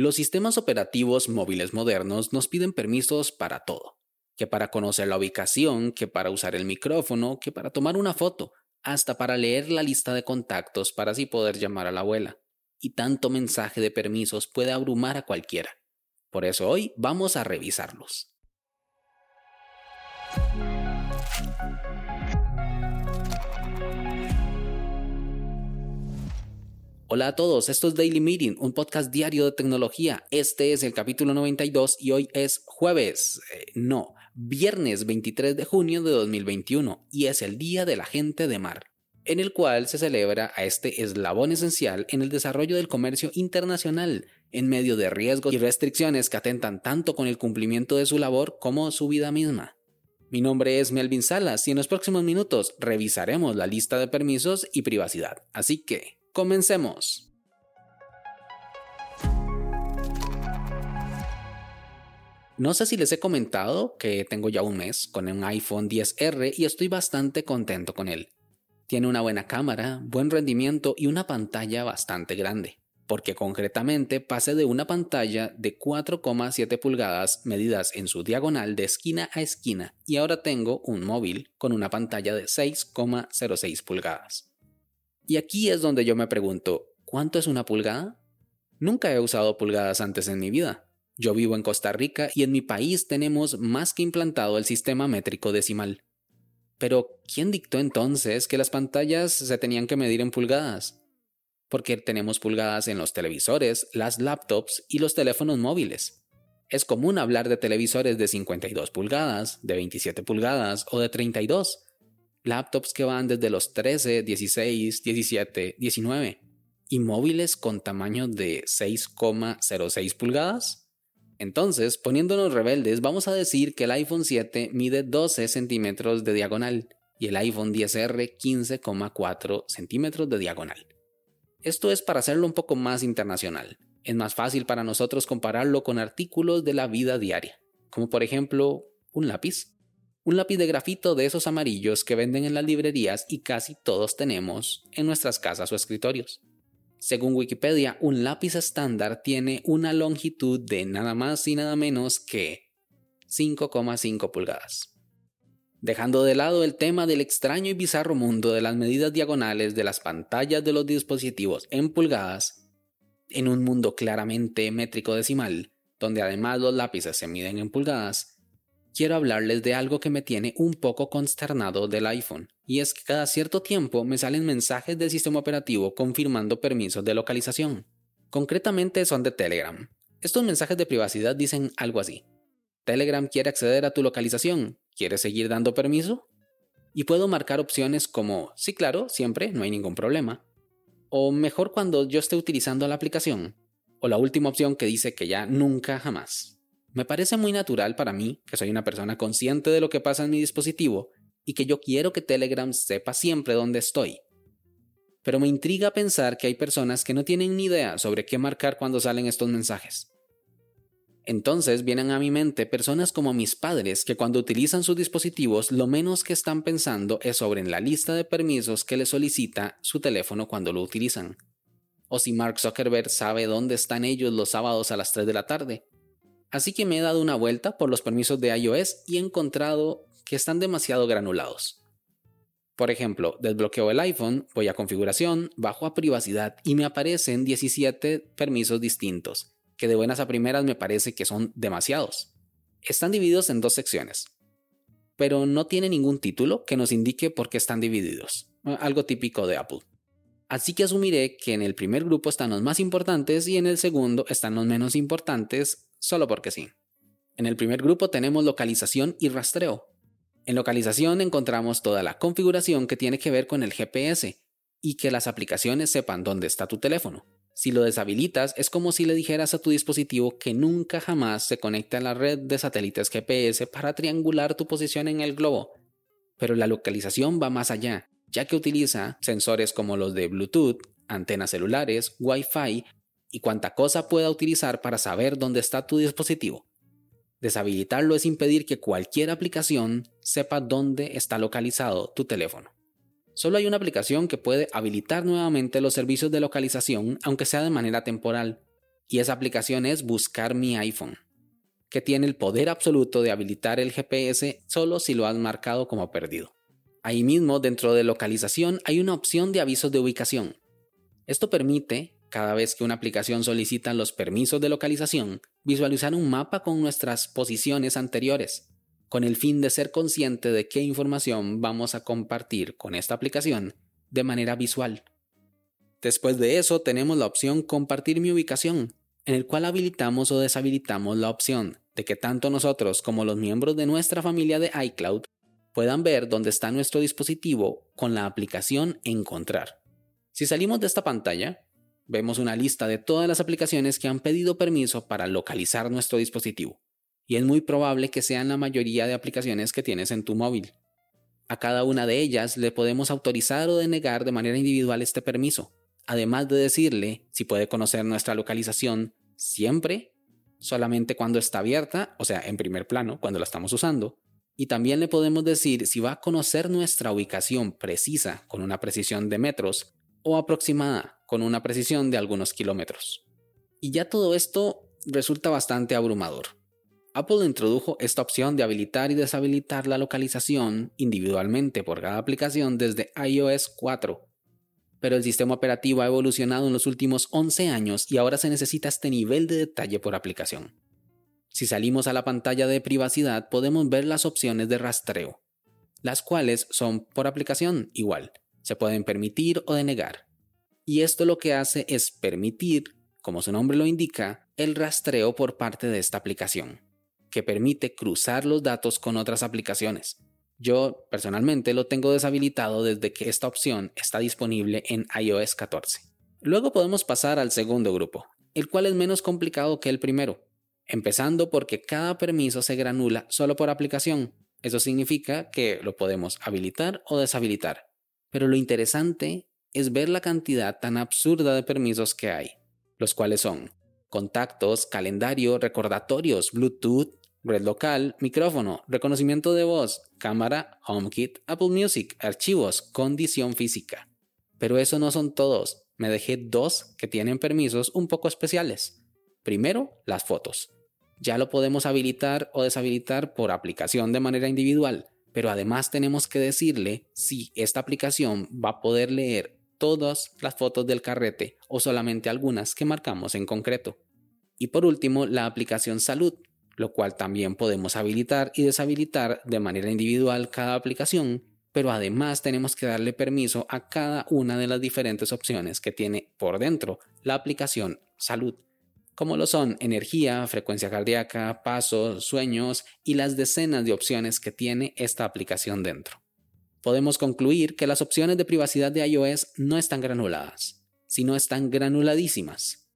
Los sistemas operativos móviles modernos nos piden permisos para todo, que para conocer la ubicación, que para usar el micrófono, que para tomar una foto, hasta para leer la lista de contactos para así poder llamar a la abuela. Y tanto mensaje de permisos puede abrumar a cualquiera. Por eso hoy vamos a revisarlos. Hola a todos, esto es Daily Meeting, un podcast diario de tecnología. Este es el capítulo 92 y hoy es jueves, eh, no, viernes 23 de junio de 2021 y es el Día de la Gente de Mar, en el cual se celebra a este eslabón esencial en el desarrollo del comercio internacional, en medio de riesgos y restricciones que atentan tanto con el cumplimiento de su labor como su vida misma. Mi nombre es Melvin Salas y en los próximos minutos revisaremos la lista de permisos y privacidad, así que Comencemos. No sé si les he comentado que tengo ya un mes con un iPhone 10R y estoy bastante contento con él. Tiene una buena cámara, buen rendimiento y una pantalla bastante grande, porque concretamente pasé de una pantalla de 4,7 pulgadas medidas en su diagonal de esquina a esquina y ahora tengo un móvil con una pantalla de 6,06 pulgadas. Y aquí es donde yo me pregunto, ¿cuánto es una pulgada? Nunca he usado pulgadas antes en mi vida. Yo vivo en Costa Rica y en mi país tenemos más que implantado el sistema métrico decimal. Pero, ¿quién dictó entonces que las pantallas se tenían que medir en pulgadas? Porque tenemos pulgadas en los televisores, las laptops y los teléfonos móviles. Es común hablar de televisores de 52 pulgadas, de 27 pulgadas o de 32, laptops que van desde los 13, 16, 17, 19 y móviles con tamaño de 6,06 pulgadas. Entonces, poniéndonos rebeldes, vamos a decir que el iPhone 7 mide 12 centímetros de diagonal y el iPhone 10R 15,4 centímetros de diagonal. Esto es para hacerlo un poco más internacional. Es más fácil para nosotros compararlo con artículos de la vida diaria, como por ejemplo un lápiz un lápiz de grafito de esos amarillos que venden en las librerías y casi todos tenemos en nuestras casas o escritorios. Según Wikipedia, un lápiz estándar tiene una longitud de nada más y nada menos que 5,5 pulgadas. Dejando de lado el tema del extraño y bizarro mundo de las medidas diagonales de las pantallas de los dispositivos en pulgadas, en un mundo claramente métrico decimal, donde además los lápices se miden en pulgadas, quiero hablarles de algo que me tiene un poco consternado del iPhone, y es que cada cierto tiempo me salen mensajes del sistema operativo confirmando permisos de localización. Concretamente son de Telegram. Estos mensajes de privacidad dicen algo así. Telegram quiere acceder a tu localización. ¿Quieres seguir dando permiso? Y puedo marcar opciones como, sí claro, siempre, no hay ningún problema. O mejor cuando yo esté utilizando la aplicación. O la última opción que dice que ya nunca jamás. Me parece muy natural para mí, que soy una persona consciente de lo que pasa en mi dispositivo y que yo quiero que Telegram sepa siempre dónde estoy. Pero me intriga pensar que hay personas que no tienen ni idea sobre qué marcar cuando salen estos mensajes. Entonces vienen a mi mente personas como mis padres que cuando utilizan sus dispositivos lo menos que están pensando es sobre la lista de permisos que les solicita su teléfono cuando lo utilizan. O si Mark Zuckerberg sabe dónde están ellos los sábados a las 3 de la tarde Así que me he dado una vuelta por los permisos de iOS y he encontrado que están demasiado granulados. Por ejemplo, desbloqueo el iPhone, voy a configuración, bajo a privacidad y me aparecen 17 permisos distintos, que de buenas a primeras me parece que son demasiados. Están divididos en dos secciones, pero no tiene ningún título que nos indique por qué están divididos, algo típico de Apple. Así que asumiré que en el primer grupo están los más importantes y en el segundo están los menos importantes solo porque sí. En el primer grupo tenemos localización y rastreo. En localización encontramos toda la configuración que tiene que ver con el GPS y que las aplicaciones sepan dónde está tu teléfono. Si lo deshabilitas es como si le dijeras a tu dispositivo que nunca jamás se conecte a la red de satélites GPS para triangular tu posición en el globo. Pero la localización va más allá, ya que utiliza sensores como los de Bluetooth, antenas celulares, Wi-Fi y cuánta cosa pueda utilizar para saber dónde está tu dispositivo. Deshabilitarlo es impedir que cualquier aplicación sepa dónde está localizado tu teléfono. Solo hay una aplicación que puede habilitar nuevamente los servicios de localización, aunque sea de manera temporal, Y esa aplicación es Buscar mi iPhone, que tiene el poder absoluto de habilitar el GPS solo si lo has marcado como perdido. Ahí mismo, dentro de localización, hay una opción de avisos de ubicación. Esto permite, cada vez que una aplicación solicita los permisos de localización, visualizar un mapa con nuestras posiciones anteriores, con el fin de ser consciente de qué información vamos a compartir con esta aplicación de manera visual. Después de eso tenemos la opción Compartir mi ubicación, en el cual habilitamos o deshabilitamos la opción de que tanto nosotros como los miembros de nuestra familia de iCloud puedan ver dónde está nuestro dispositivo con la aplicación Encontrar. Si salimos de esta pantalla, vemos una lista de todas las aplicaciones que han pedido permiso para localizar nuestro dispositivo, y es muy probable que sean la mayoría de aplicaciones que tienes en tu móvil. A cada una de ellas le podemos autorizar o denegar de manera individual este permiso, además de decirle si puede conocer nuestra localización siempre, solamente cuando está abierta, o sea, en primer plano, cuando la estamos usando, y también le podemos decir si va a conocer nuestra ubicación precisa con una precisión de metros o aproximada con una precisión de algunos kilómetros. Y ya todo esto resulta bastante abrumador. Apple introdujo esta opción de habilitar y deshabilitar la localización individualmente por cada aplicación desde iOS 4 pero el sistema operativo ha evolucionado en los últimos 11 años y ahora se necesita este nivel de detalle por aplicación. Si salimos a la pantalla de privacidad podemos ver las opciones de rastreo, las cuales son por aplicación igual, se pueden permitir o denegar. Y esto lo que hace es permitir, como su nombre lo indica, el rastreo por parte de esta aplicación, que permite cruzar los datos con otras aplicaciones. Yo personalmente lo tengo deshabilitado desde que esta opción está disponible en iOS 14. Luego podemos pasar al segundo grupo, el cual es menos complicado que el primero, empezando porque cada permiso se granula solo por aplicación. Eso significa que lo podemos habilitar o deshabilitar. Pero lo interesante es ver la cantidad tan absurda de permisos que hay, los cuales son contactos, calendario, recordatorios, Bluetooth, red local, micrófono, reconocimiento de voz, cámara, HomeKit, Apple Music, archivos, condición física. Pero eso no son todos, me dejé dos que tienen permisos un poco especiales. Primero, las fotos. Ya lo podemos habilitar o deshabilitar por aplicación de manera individual, pero además tenemos que decirle si esta aplicación va a poder leer todas las fotos del carrete o solamente algunas que marcamos en concreto. Y por último, la aplicación salud, lo cual también podemos habilitar y deshabilitar de manera individual cada aplicación, pero además tenemos que darle permiso a cada una de las diferentes opciones que tiene por dentro la aplicación salud, como lo son energía, frecuencia cardíaca, pasos, sueños y las decenas de opciones que tiene esta aplicación dentro. Podemos concluir que las opciones de privacidad de iOS no están granuladas, sino están granuladísimas.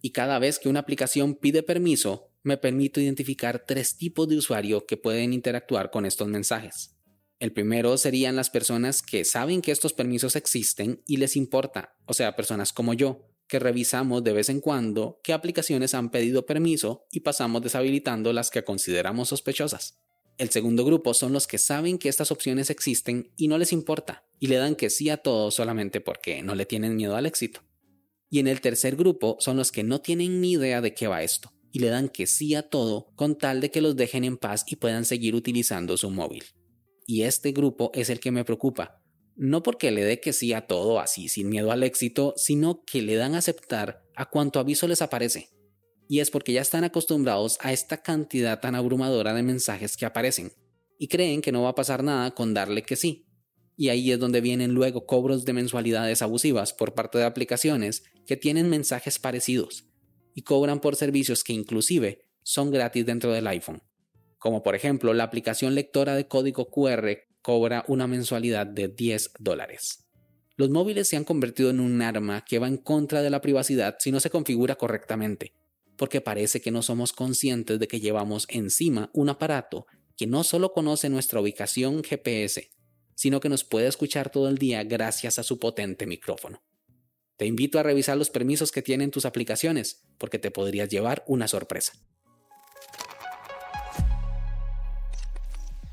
Y cada vez que una aplicación pide permiso, me permito identificar tres tipos de usuario que pueden interactuar con estos mensajes. El primero serían las personas que saben que estos permisos existen y les importa, o sea, personas como yo, que revisamos de vez en cuando qué aplicaciones han pedido permiso y pasamos deshabilitando las que consideramos sospechosas. El segundo grupo son los que saben que estas opciones existen y no les importa, y le dan que sí a todo solamente porque no le tienen miedo al éxito. Y en el tercer grupo son los que no tienen ni idea de qué va esto, y le dan que sí a todo con tal de que los dejen en paz y puedan seguir utilizando su móvil. Y este grupo es el que me preocupa, no porque le dé que sí a todo así sin miedo al éxito, sino que le dan a aceptar a cuanto aviso les aparece. Y es porque ya están acostumbrados a esta cantidad tan abrumadora de mensajes que aparecen, y creen que no va a pasar nada con darle que sí. Y ahí es donde vienen luego cobros de mensualidades abusivas por parte de aplicaciones que tienen mensajes parecidos, y cobran por servicios que inclusive son gratis dentro del iPhone. Como por ejemplo la aplicación lectora de código QR cobra una mensualidad de 10 dólares. Los móviles se han convertido en un arma que va en contra de la privacidad si no se configura correctamente, porque parece que no somos conscientes de que llevamos encima un aparato que no solo conoce nuestra ubicación GPS, sino que nos puede escuchar todo el día gracias a su potente micrófono. Te invito a revisar los permisos que tienen tus aplicaciones, porque te podrías llevar una sorpresa.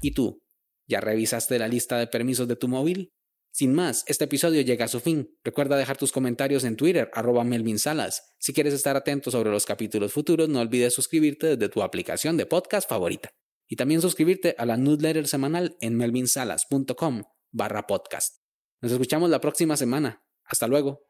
¿Y tú? ¿Ya revisaste la lista de permisos de tu móvil? Sin más, este episodio llega a su fin. Recuerda dejar tus comentarios en Twitter, arroba Melvin Salas. Si quieres estar atento sobre los capítulos futuros, no olvides suscribirte desde tu aplicación de podcast favorita. Y también suscribirte a la newsletter semanal en melvinsalas.com barra podcast. Nos escuchamos la próxima semana. Hasta luego.